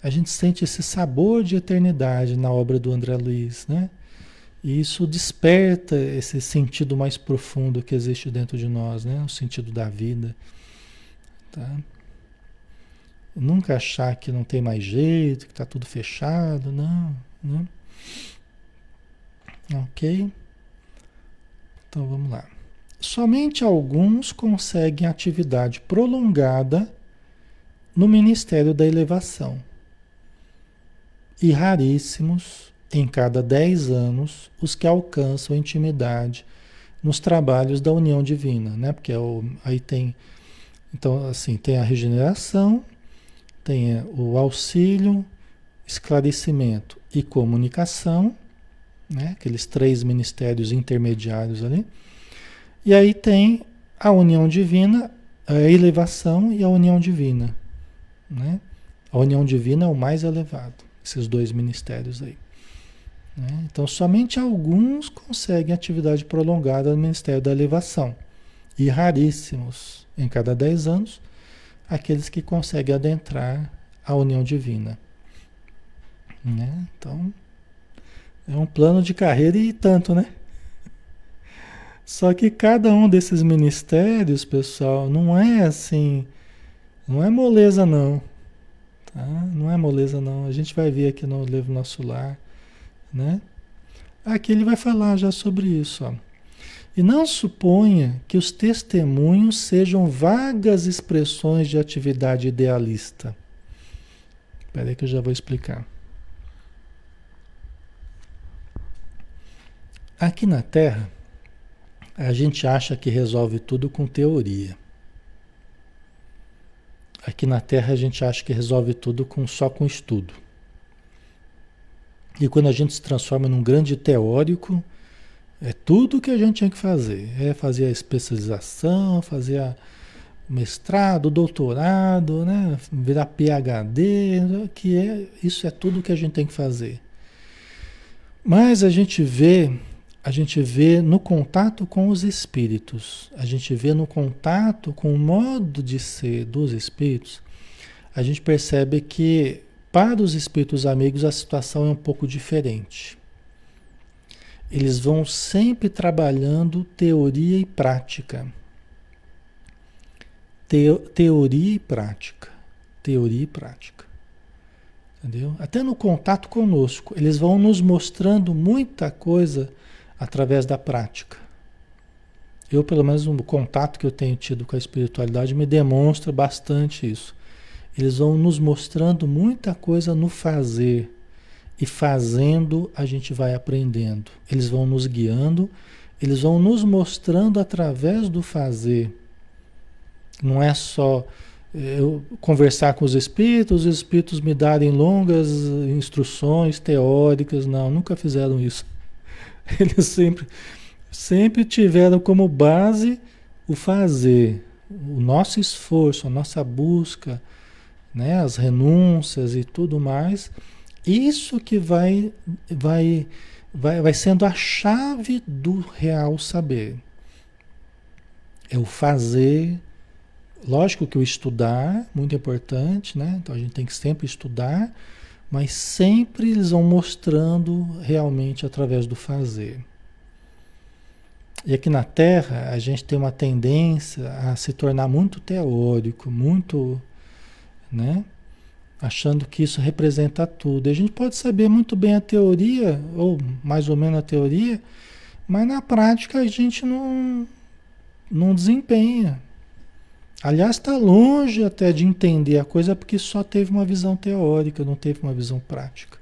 a gente sente esse sabor de eternidade na obra do André Luiz, né? E isso desperta esse sentido mais profundo que existe dentro de nós, né? O sentido da vida. Tá? Nunca achar que não tem mais jeito, que está tudo fechado, não. Né? Ok? Então vamos lá. Somente alguns conseguem atividade prolongada no Ministério da Elevação. E raríssimos, em cada dez anos, os que alcançam intimidade nos trabalhos da união divina, né? Porque é o, aí tem, então assim, tem a regeneração, tem o auxílio, esclarecimento e comunicação, né? Aqueles três ministérios intermediários ali. E aí tem a união divina, a elevação e a união divina, né? A união divina é o mais elevado, esses dois ministérios aí. Né? Então, somente alguns conseguem atividade prolongada no Ministério da Elevação. E raríssimos, em cada 10 anos, aqueles que conseguem adentrar a união divina. Né? Então, é um plano de carreira e tanto, né? Só que cada um desses ministérios, pessoal, não é assim, não é moleza não. Tá? Não é moleza não. A gente vai ver aqui no livro Nosso Lar né? Aqui ele vai falar já sobre isso. Ó. E não suponha que os testemunhos sejam vagas expressões de atividade idealista. Espera aí que eu já vou explicar. Aqui na Terra, a gente acha que resolve tudo com teoria. Aqui na Terra a gente acha que resolve tudo com, só com estudo. E quando a gente se transforma num grande teórico, é tudo que a gente tinha que fazer. É fazer a especialização, fazer a mestrado, doutorado, né? virar PhD, que é, isso é tudo que a gente tem que fazer. Mas a gente vê, a gente vê no contato com os espíritos, a gente vê no contato com o modo de ser dos espíritos, a gente percebe que para os espíritos amigos, a situação é um pouco diferente. Eles vão sempre trabalhando teoria e prática. Teo, teoria e prática. Teoria e prática. Entendeu? Até no contato conosco, eles vão nos mostrando muita coisa através da prática. Eu, pelo menos, no contato que eu tenho tido com a espiritualidade, me demonstra bastante isso. Eles vão nos mostrando muita coisa no fazer. E fazendo, a gente vai aprendendo. Eles vão nos guiando, eles vão nos mostrando através do fazer. Não é só eh, eu conversar com os espíritos, os espíritos me darem longas instruções teóricas. Não, nunca fizeram isso. [LAUGHS] Eles sempre, sempre tiveram como base o fazer, o nosso esforço, a nossa busca né, as renúncias e tudo mais, isso que vai, vai, vai, vai sendo a chave do real saber. É o fazer, lógico que o estudar, muito importante, né? Então a gente tem que sempre estudar, mas sempre eles vão mostrando realmente através do fazer. E aqui na Terra, a gente tem uma tendência a se tornar muito teórico, muito né? Achando que isso representa tudo. E a gente pode saber muito bem a teoria, ou mais ou menos a teoria, mas na prática a gente não, não desempenha. Aliás, está longe até de entender a coisa porque só teve uma visão teórica, não teve uma visão prática.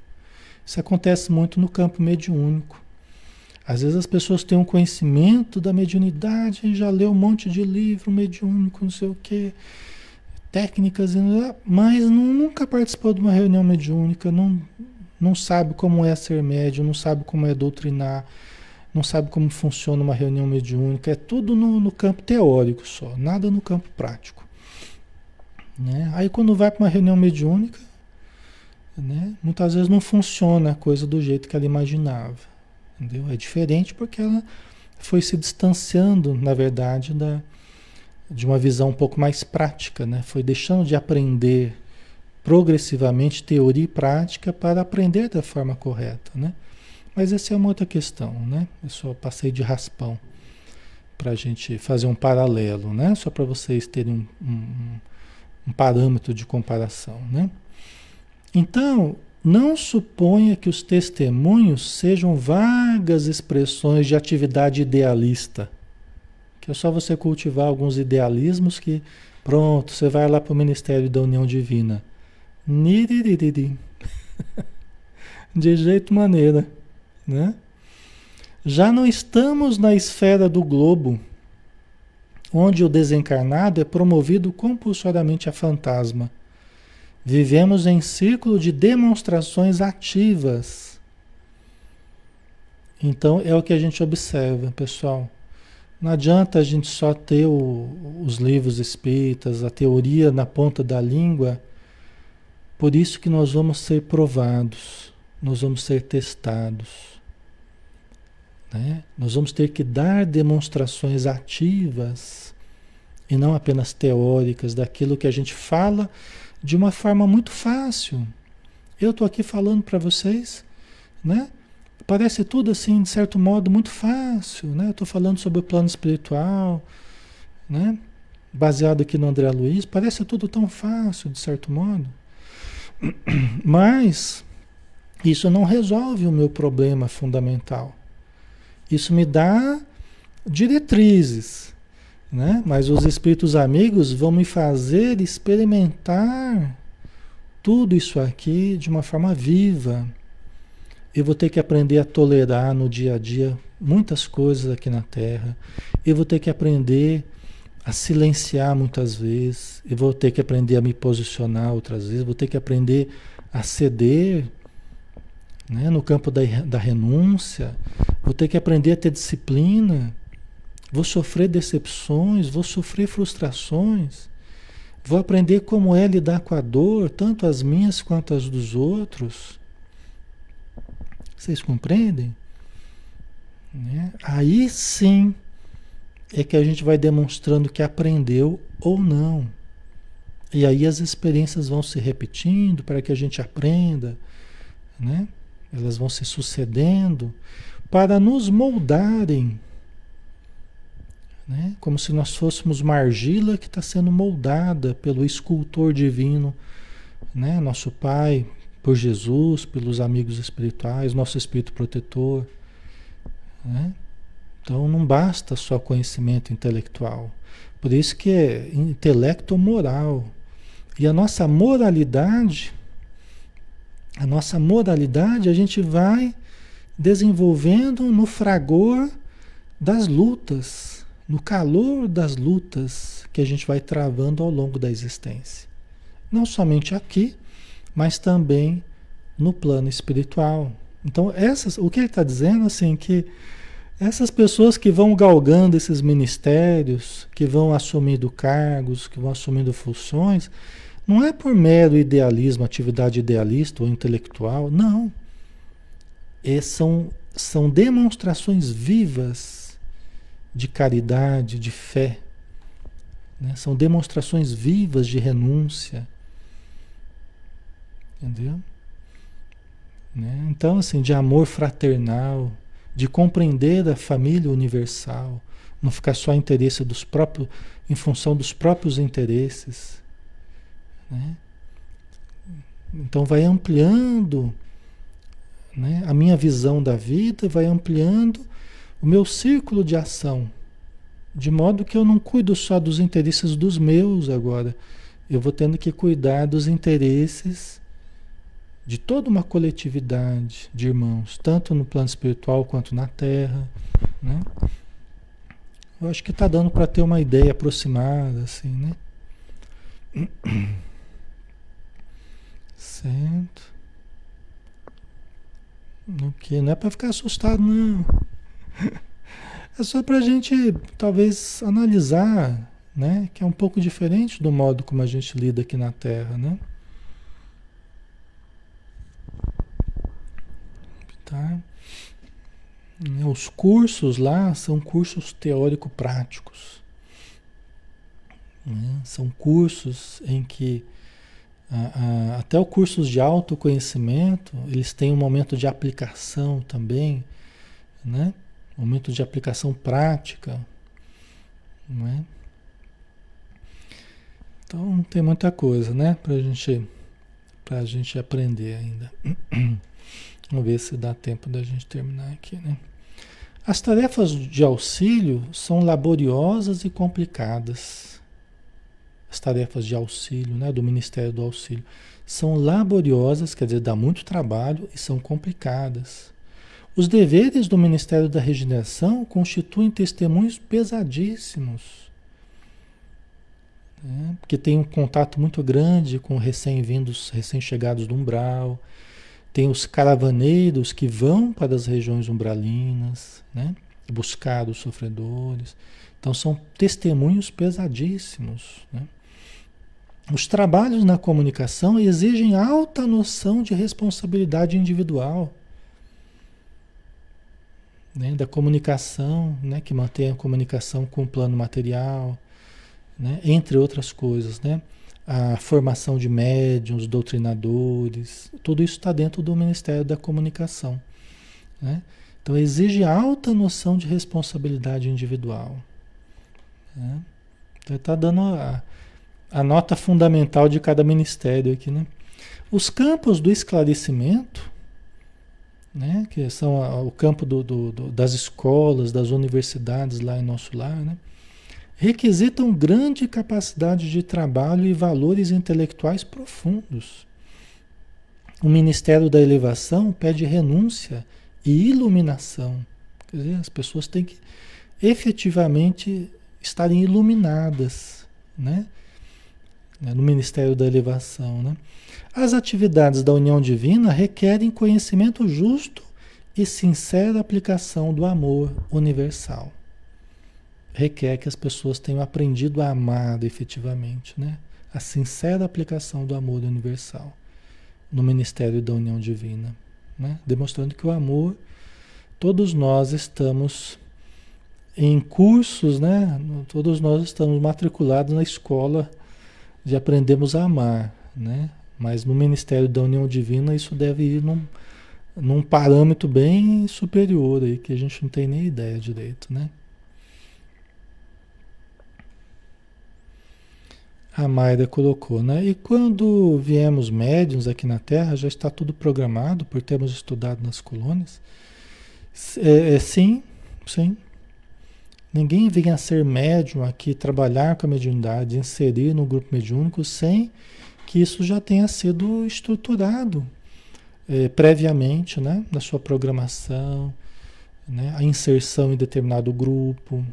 Isso acontece muito no campo mediúnico. Às vezes as pessoas têm um conhecimento da mediunidade, já leu um monte de livro mediúnico, não sei o quê técnicas, mas nunca participou de uma reunião mediúnica, não, não sabe como é ser médium, não sabe como é doutrinar, não sabe como funciona uma reunião mediúnica, é tudo no, no campo teórico só, nada no campo prático. Né? Aí quando vai para uma reunião mediúnica, né, muitas vezes não funciona a coisa do jeito que ela imaginava. Entendeu? É diferente porque ela foi se distanciando, na verdade, da, de uma visão um pouco mais prática, né? Foi deixando de aprender progressivamente teoria e prática para aprender da forma correta, né? Mas essa é uma outra questão, né? Eu só passei de raspão para a gente fazer um paralelo, né? Só para vocês terem um, um, um parâmetro de comparação, né? Então, não suponha que os testemunhos sejam vagas expressões de atividade idealista, que é só você cultivar alguns idealismos que, pronto, você vai lá para o Ministério da União Divina. [LAUGHS] De jeito maneira, né? Já não estamos na esfera do globo, onde o desencarnado é promovido compulsoriamente a fantasma. Vivemos em círculo de demonstrações ativas. Então é o que a gente observa, pessoal. Não adianta a gente só ter o, os livros espíritas, a teoria na ponta da língua. Por isso que nós vamos ser provados, nós vamos ser testados. Né? Nós vamos ter que dar demonstrações ativas e não apenas teóricas daquilo que a gente fala de uma forma muito fácil. Eu estou aqui falando para vocês, né? Parece tudo assim, de certo modo, muito fácil, né? Eu estou falando sobre o plano espiritual, né? Baseado aqui no André Luiz, parece tudo tão fácil, de certo modo. [CLEARS THROAT] Mas isso não resolve o meu problema fundamental. Isso me dá diretrizes, né? Mas os espíritos amigos vão me fazer experimentar tudo isso aqui de uma forma viva. Eu vou ter que aprender a tolerar no dia a dia muitas coisas aqui na Terra. Eu vou ter que aprender a silenciar muitas vezes. Eu vou ter que aprender a me posicionar outras vezes. Vou ter que aprender a ceder né? no campo da, da renúncia. Vou ter que aprender a ter disciplina. Vou sofrer decepções, vou sofrer frustrações. Vou aprender como é lidar com a dor, tanto as minhas quanto as dos outros. Vocês compreendem? Né? Aí sim é que a gente vai demonstrando que aprendeu ou não. E aí as experiências vão se repetindo para que a gente aprenda, né? Elas vão se sucedendo para nos moldarem, né? Como se nós fôssemos uma argila que está sendo moldada pelo escultor divino, né? Nosso Pai, por Jesus, pelos amigos espirituais, nosso espírito protetor. Né? Então não basta só conhecimento intelectual. Por isso que é intelecto moral. E a nossa moralidade, a nossa moralidade a gente vai desenvolvendo no fragor das lutas, no calor das lutas que a gente vai travando ao longo da existência. Não somente aqui, mas também no plano espiritual. Então, essas, o que ele está dizendo assim que essas pessoas que vão galgando esses ministérios, que vão assumindo cargos, que vão assumindo funções, não é por mero idealismo, atividade idealista ou intelectual, não. E são, são demonstrações vivas de caridade, de fé. Né? São demonstrações vivas de renúncia, Entendeu? Né? Então, assim, de amor fraternal, de compreender a família universal, não ficar só interesse dos próprios, em função dos próprios interesses. Né? Então vai ampliando né? a minha visão da vida, vai ampliando o meu círculo de ação, de modo que eu não cuido só dos interesses dos meus agora, eu vou tendo que cuidar dos interesses de toda uma coletividade de irmãos, tanto no plano espiritual quanto na Terra, né? Eu acho que está dando para ter uma ideia aproximada, assim, né? [CLEARS THROAT] Certo. Que não é para ficar assustado, não. [LAUGHS] É só para a gente talvez analisar, né? Que é um pouco diferente do modo como a gente lida aqui na Terra, né? Tá? Os cursos lá são cursos teórico-práticos. Né? São cursos em que até os cursos de autoconhecimento, eles têm um momento de aplicação também, né? Momento de aplicação prática, não é? Então tem muita coisa, né, para gente, a gente aprender ainda. [CLEARS THROAT] Vamos ver se dá tempo da gente terminar aqui, né? As tarefas de auxílio são laboriosas e complicadas. As tarefas de auxílio, né, do Ministério do Auxílio, são laboriosas, quer dizer, dá muito trabalho e são complicadas. Os deveres do Ministério da Regeneração constituem testemunhos pesadíssimos né? porque tem um contato muito grande com recém-vindos, recém-chegados do umbral, tem os caravaneiros que vão para as regiões umbralinas, né? buscar os sofredores. Então são testemunhos pesadíssimos. Né? Os trabalhos na comunicação exigem alta noção de responsabilidade individual. Né? Da comunicação, né? que mantém a comunicação com o plano material, né? entre outras coisas, né? a formação de médiums, doutrinadores, tudo isso está dentro do Ministério da Comunicação. Né? Então exige alta noção de responsabilidade individual. Né? Então está dando a, a, nota fundamental de cada ministério aqui. Né? Os campos do esclarecimento, né? que são a, o campo do, do, do, das escolas, das universidades lá em nosso lar, né? requisitam grande capacidade de trabalho e valores intelectuais profundos. O Ministério da Elevação pede renúncia e iluminação. Quer dizer, as pessoas têm que efetivamente estarem iluminadas, né? No Ministério da Elevação, né? As atividades da união divina requerem conhecimento justo e sincera aplicação do amor universal requer que as pessoas tenham aprendido a amar efetivamente, né? A sincera aplicação do amor universal no ministério da união divina, né? Demonstrando que o amor, todos nós estamos em cursos, né? Todos nós estamos matriculados na escola de aprendermos a amar, né? Mas no ministério da união divina isso deve ir num, num parâmetro bem superior aí que a gente não tem nem ideia direito, né? A Mayra colocou, né? E quando viemos médiums aqui na Terra, já está tudo programado por termos estudado nas colônias? É, é, sim, sim. Ninguém vem a ser médium aqui, trabalhar com a mediunidade, inserir no grupo mediúnico sem que isso já tenha sido estruturado é, previamente, né? Na sua programação, né? a inserção em determinado grupo,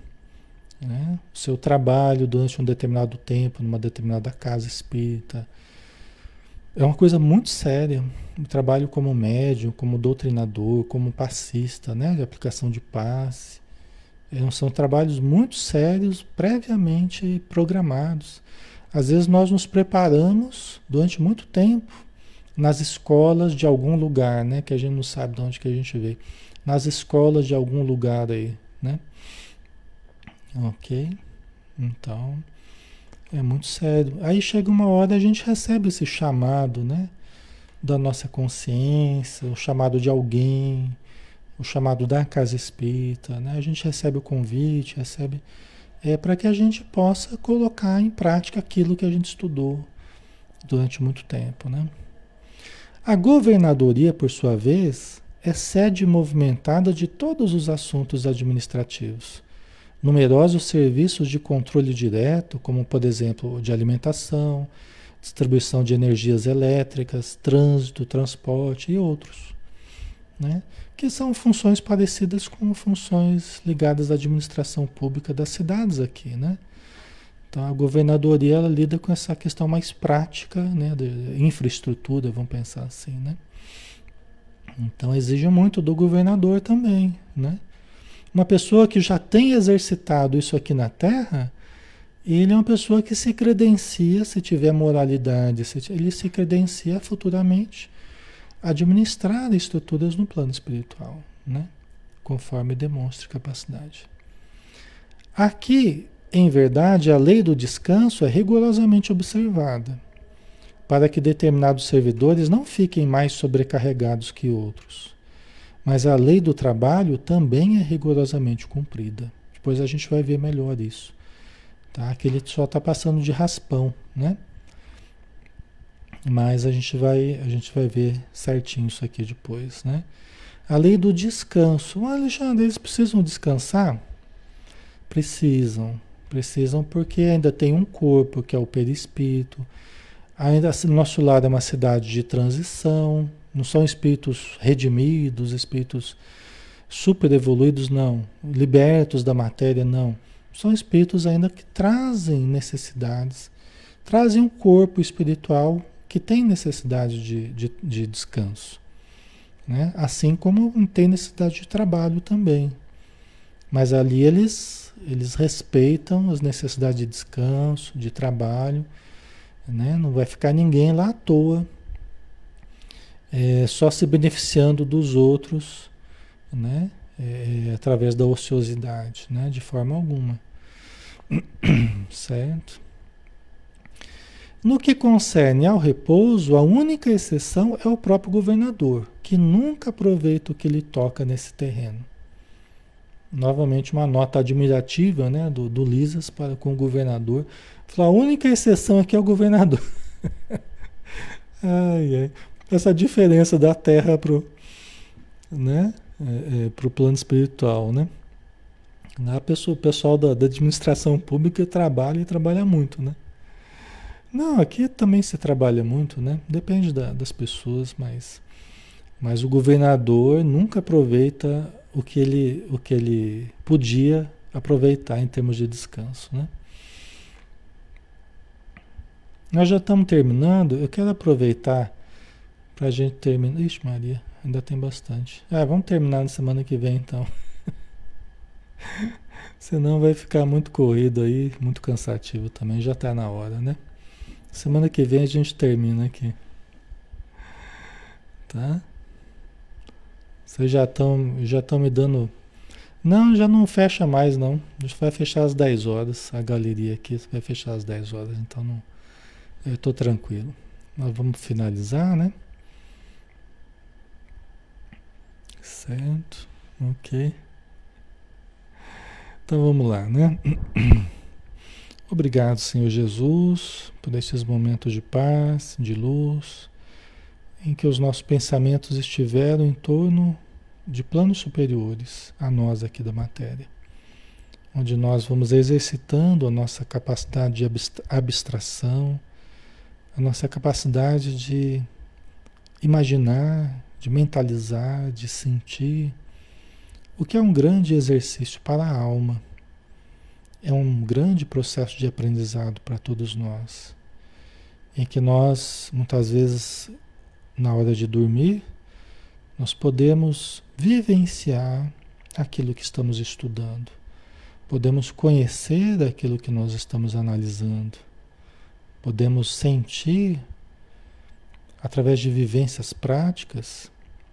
né? o seu trabalho durante um determinado tempo, numa determinada casa espírita. É uma coisa muito séria. O trabalho como médium, como doutrinador, como passista, né? de aplicação de passe. São trabalhos muito sérios, previamente programados. Às vezes nós nos preparamos durante muito tempo nas escolas de algum lugar, né? Que a gente não sabe de onde que a gente veio. Nas escolas de algum lugar aí, né? Ok? Então, é muito sério. Aí chega uma hora a gente recebe esse chamado, né? Da nossa consciência, o chamado de alguém, o chamado da casa espírita, né? A gente recebe o convite, recebe. É para que a gente possa colocar em prática aquilo que a gente estudou durante muito tempo, né? A governadoria, por sua vez, é sede movimentada de todos os assuntos administrativos numerosos serviços de controle direto, como por exemplo de alimentação, distribuição de energias elétricas, trânsito, transporte e outros, né? que são funções parecidas com funções ligadas à administração pública das cidades aqui, né? Então a governadoria ela lida com essa questão mais prática, né, de infraestrutura, vamos pensar assim, né? Então exige muito do governador também, né? Uma pessoa que já tem exercitado isso aqui na Terra, ele é uma pessoa que se credencia, se tiver moralidade, se, ele se credencia futuramente administrar estruturas no plano espiritual, né? conforme demonstre capacidade. Aqui, em verdade, a lei do descanso é rigorosamente observada, para que determinados servidores não fiquem mais sobrecarregados que outros. Mas a lei do trabalho também é rigorosamente cumprida. Depois a gente vai ver melhor isso. tá? Ele só está passando de raspão, né? Mas a gente vai, a gente vai ver certinho isso aqui depois, né? A lei do descanso. Alexandre, eles precisam descansar? Precisam. Precisam porque ainda tem um corpo, que é o perispírito. Ainda nosso lado é uma cidade de transição. Não são espíritos redimidos, espíritos super evoluídos, não. Libertos da matéria, não. São espíritos ainda que trazem necessidades, trazem um corpo espiritual que tem necessidade de, de, de descanso. Né? Assim como tem necessidade de trabalho também. Mas ali eles, eles respeitam as necessidades de descanso, de trabalho. Né? Não vai ficar ninguém lá à toa, é, só se beneficiando dos outros, né? É, através da ociosidade, né? de forma alguma. [COUGHS] certo? No que concerne ao repouso, a única exceção é o próprio governador, que nunca aproveita o que lhe toca nesse terreno. Novamente, uma nota admirativa né, do, do Lisas para com o governador. Falou, a única exceção aqui é o governador. [LAUGHS] ai, ai. Essa diferença da terra para o né, é, é, plano espiritual. Né? Pessoa, o pessoal da, da administração pública trabalha e trabalha muito. Né? Não, aqui também se trabalha muito, né? Depende da, das pessoas, mas, mas o governador nunca aproveita o que ele, o que ele podia aproveitar em termos de descanso, né? Nós já estamos terminando. Eu quero aproveitar para a gente terminar. Ixi, Maria, ainda tem bastante. Ah, vamos terminar na semana que vem então. [LAUGHS] Senão vai ficar muito corrido aí, muito cansativo também. Já está na hora, né? Semana que vem a gente termina aqui. Tá? Vocês já estão já estão me dando. Não, já não fecha mais não. A gente vai fechar às 10 horas. A galeria aqui vai fechar às 10 horas, então não. Eu estou tranquilo. Nós vamos finalizar, né? Certo. Ok. Então vamos lá, né? [CLEARS THROAT] Obrigado, Senhor Jesus, por esses momentos de paz, de luz, em que os nossos pensamentos estiveram em torno de planos superiores a nós aqui da matéria, onde nós vamos exercitando a nossa capacidade de abstração, a nossa capacidade de imaginar, de mentalizar, de sentir, o que é um grande exercício para a alma é um grande processo de aprendizado para todos nós, em que nós, muitas vezes, na hora de dormir, nós podemos vivenciar aquilo que estamos estudando, podemos conhecer aquilo que nós estamos analisando, podemos sentir, através de vivências práticas,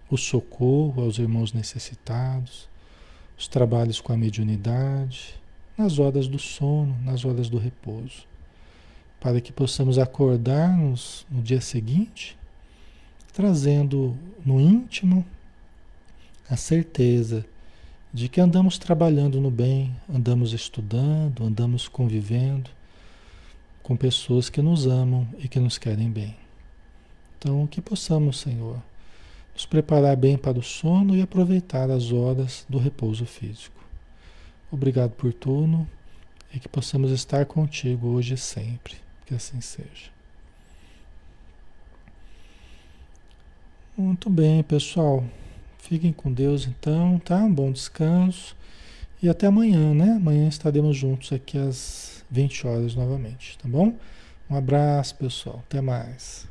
o socorro aos irmãos necessitados, os trabalhos com a mediunidade, nas horas do sono, nas horas do repouso, para que possamos acordar-nos no dia seguinte, trazendo no íntimo a certeza de que andamos trabalhando no bem, andamos estudando, andamos convivendo com pessoas que nos amam e que nos querem bem. Então, que possamos, Senhor, nos preparar bem para o sono e aproveitar as horas do repouso físico. Obrigado por tudo e que possamos estar contigo hoje e sempre. Que assim seja. Muito bem, pessoal. Fiquem com Deus então, tá? Um bom descanso. E até amanhã, né? Amanhã estaremos juntos aqui às 20 horas novamente, tá bom? Um abraço, pessoal. Até mais.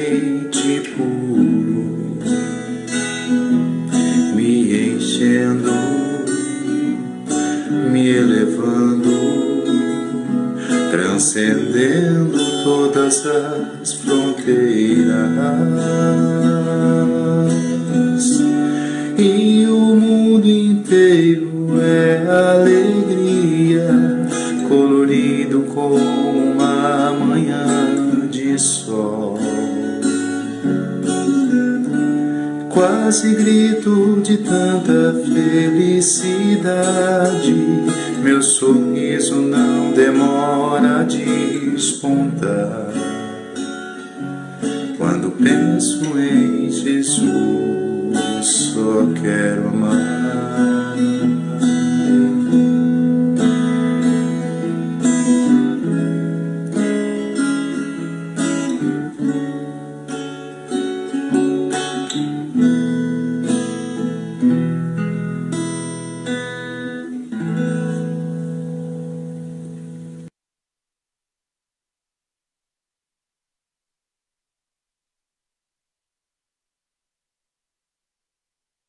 todas as fronteiras. E o mundo inteiro é alegria, colorido como uma manhã de sol. Quase grito de tanta felicidade, meu sorriso não demora a despontar. Penso em Jesus, só quero amar.